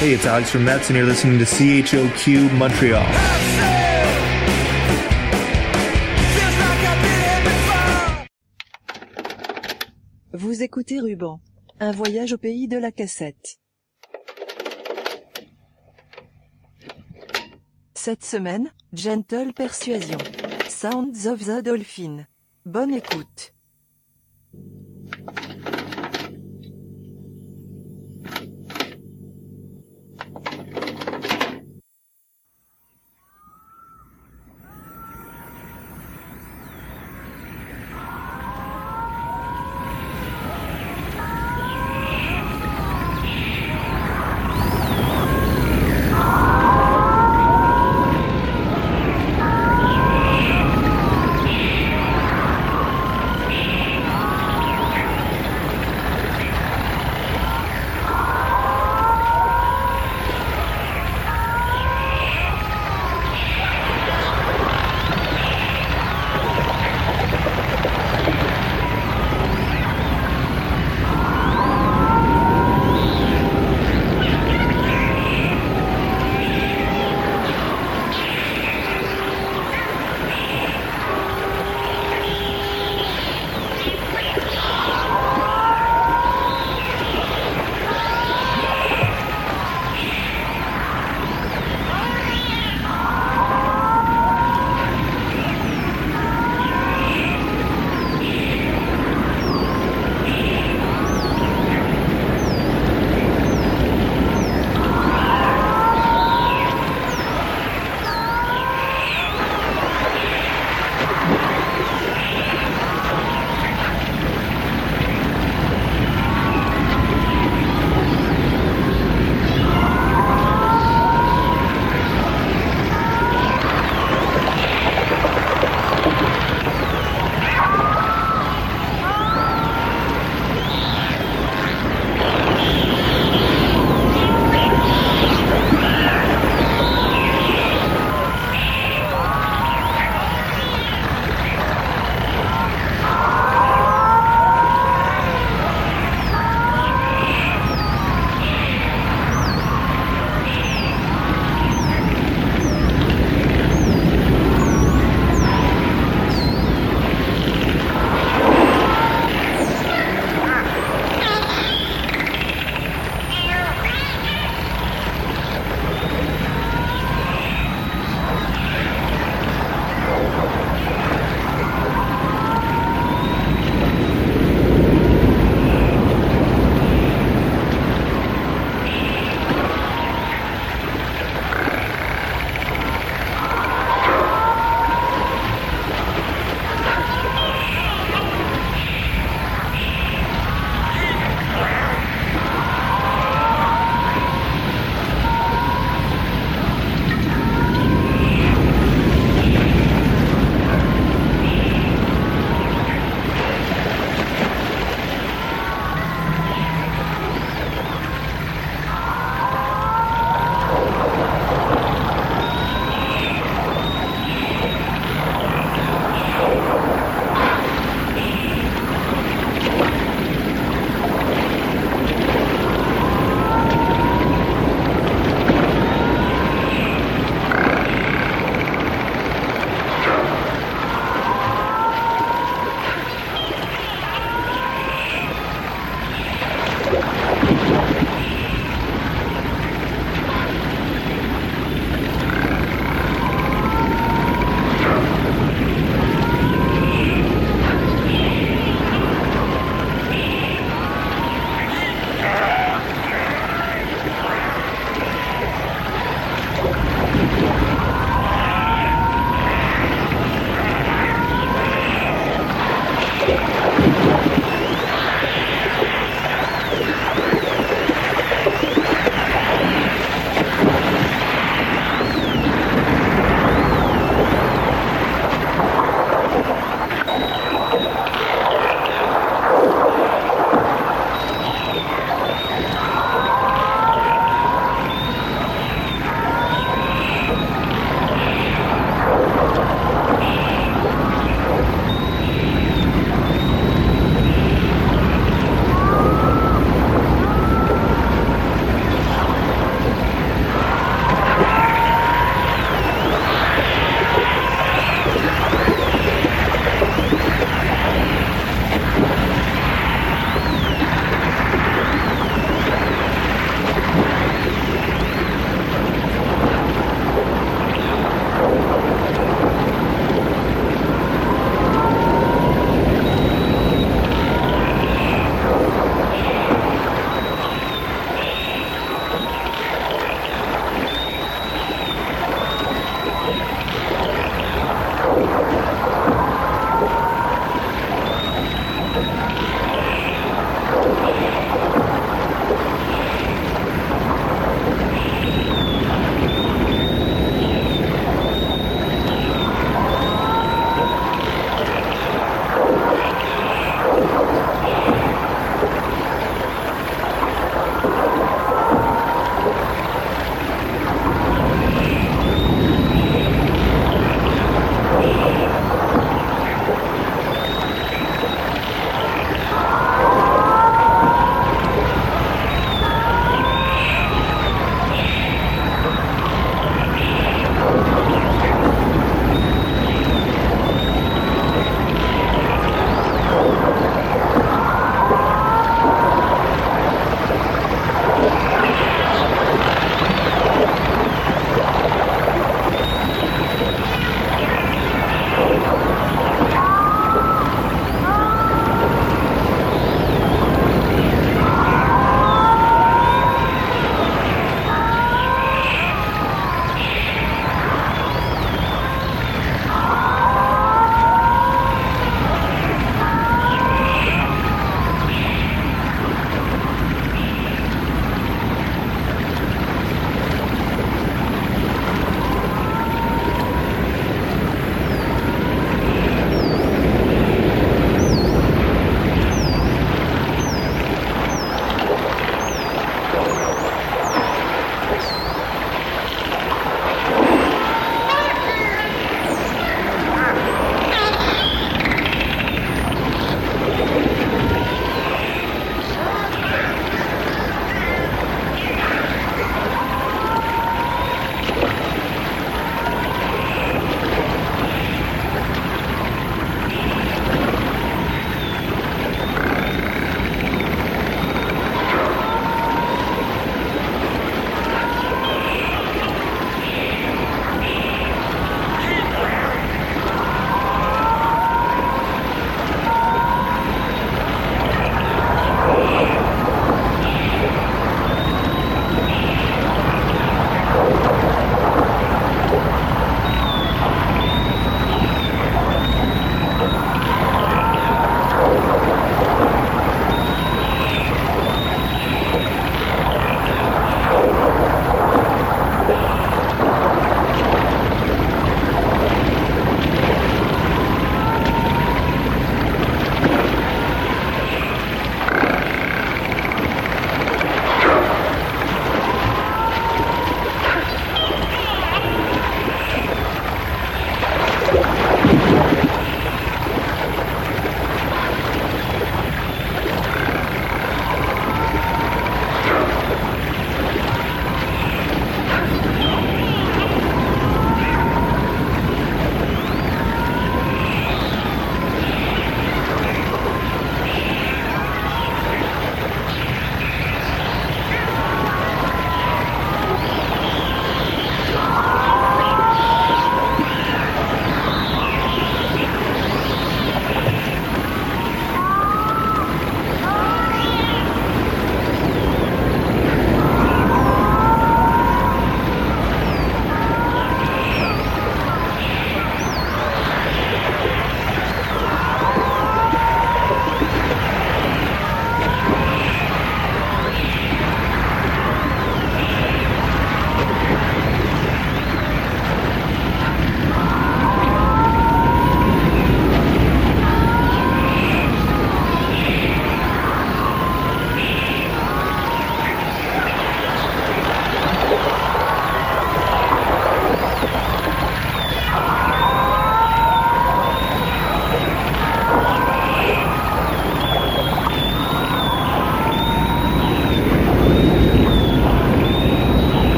Hey, it's Alex from Mets, and you're listening to CHOQ Montreal. Vous écoutez Ruban. Un voyage au pays de la cassette. Cette semaine, Gentle Persuasion. Sounds of the Dolphin. Bonne écoute.